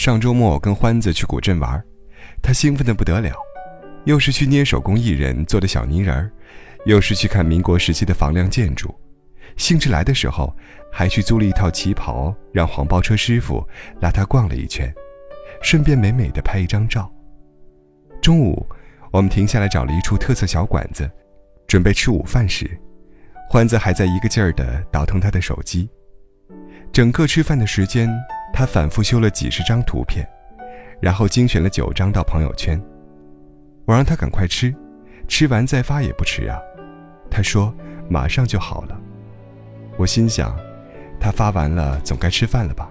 上周末我跟欢子去古镇玩，他兴奋的不得了，又是去捏手工艺人做的小泥人儿，又是去看民国时期的房梁建筑，兴致来的时候还去租了一套旗袍，让黄包车师傅拉他逛了一圈，顺便美美的拍一张照。中午，我们停下来找了一处特色小馆子，准备吃午饭时，欢子还在一个劲儿的倒腾他的手机，整个吃饭的时间。他反复修了几十张图片，然后精选了九张到朋友圈。我让他赶快吃，吃完再发也不迟啊。他说马上就好了。我心想，他发完了总该吃饭了吧？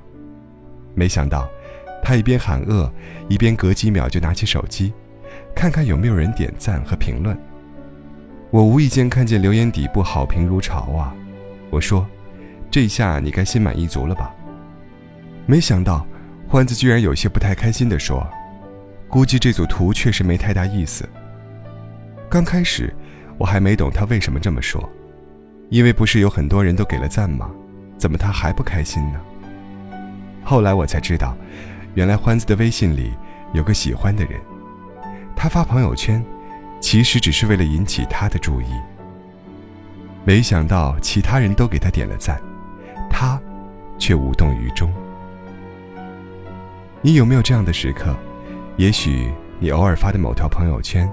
没想到，他一边喊饿，一边隔几秒就拿起手机，看看有没有人点赞和评论。我无意间看见留言底部好评如潮啊！我说，这下你该心满意足了吧？没想到，欢子居然有些不太开心地说：“估计这组图确实没太大意思。”刚开始，我还没懂他为什么这么说，因为不是有很多人都给了赞吗？怎么他还不开心呢？后来我才知道，原来欢子的微信里有个喜欢的人，他发朋友圈，其实只是为了引起他的注意。没想到其他人都给他点了赞，他却无动于衷。你有没有这样的时刻？也许你偶尔发的某条朋友圈，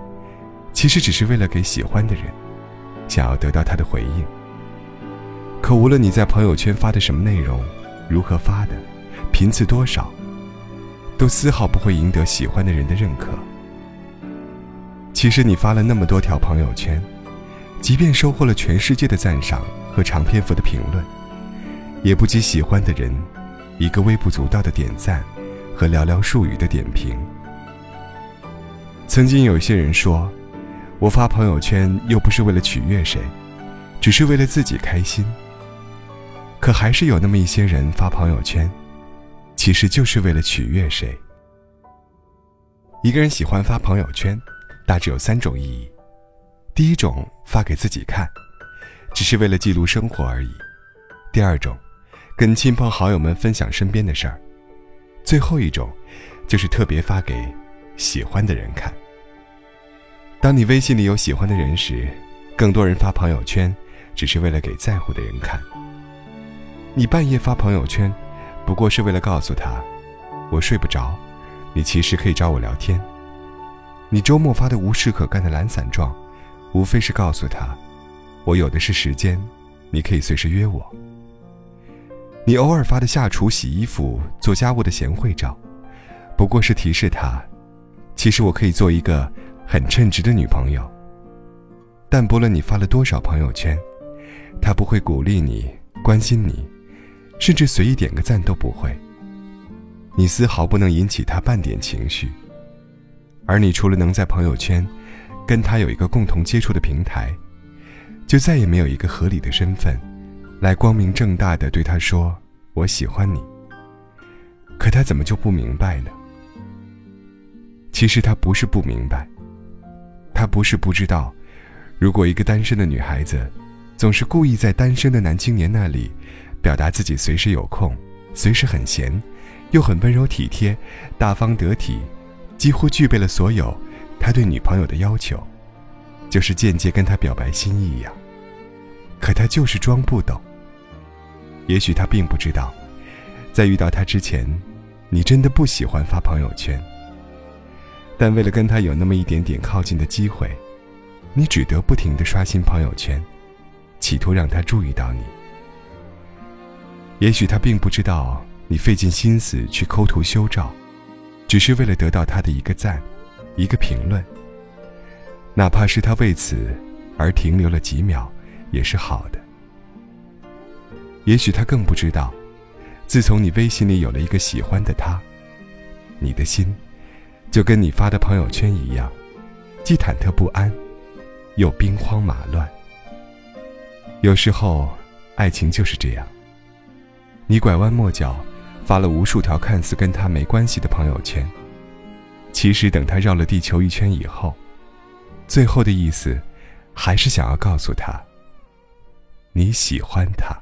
其实只是为了给喜欢的人，想要得到他的回应。可无论你在朋友圈发的什么内容，如何发的，频次多少，都丝毫不会赢得喜欢的人的认可。其实你发了那么多条朋友圈，即便收获了全世界的赞赏和长篇幅的评论，也不及喜欢的人一个微不足道的点赞。和寥寥数语的点评。曾经有些人说，我发朋友圈又不是为了取悦谁，只是为了自己开心。可还是有那么一些人发朋友圈，其实就是为了取悦谁。一个人喜欢发朋友圈，大致有三种意义：第一种，发给自己看，只是为了记录生活而已；第二种，跟亲朋好友们分享身边的事儿。最后一种，就是特别发给喜欢的人看。当你微信里有喜欢的人时，更多人发朋友圈，只是为了给在乎的人看。你半夜发朋友圈，不过是为了告诉他，我睡不着，你其实可以找我聊天。你周末发的无事可干的懒散状，无非是告诉他，我有的是时间，你可以随时约我。你偶尔发的下厨、洗衣服、做家务的贤惠照，不过是提示他，其实我可以做一个很称职的女朋友。但不论你发了多少朋友圈，他不会鼓励你、关心你，甚至随意点个赞都不会。你丝毫不能引起他半点情绪。而你除了能在朋友圈跟他有一个共同接触的平台，就再也没有一个合理的身份。来光明正大的对他说：“我喜欢你。”可他怎么就不明白呢？其实他不是不明白，他不是不知道，如果一个单身的女孩子，总是故意在单身的男青年那里，表达自己随时有空，随时很闲，又很温柔体贴、大方得体，几乎具备了所有他对女朋友的要求，就是间接跟他表白心意呀。可他就是装不懂。也许他并不知道，在遇到他之前，你真的不喜欢发朋友圈。但为了跟他有那么一点点靠近的机会，你只得不停的刷新朋友圈，企图让他注意到你。也许他并不知道，你费尽心思去抠图修照，只是为了得到他的一个赞，一个评论。哪怕是他为此而停留了几秒。也是好的。也许他更不知道，自从你微信里有了一个喜欢的他，你的心就跟你发的朋友圈一样，既忐忑不安，又兵荒马乱。有时候，爱情就是这样。你拐弯抹角，发了无数条看似跟他没关系的朋友圈，其实等他绕了地球一圈以后，最后的意思，还是想要告诉他，你喜欢他。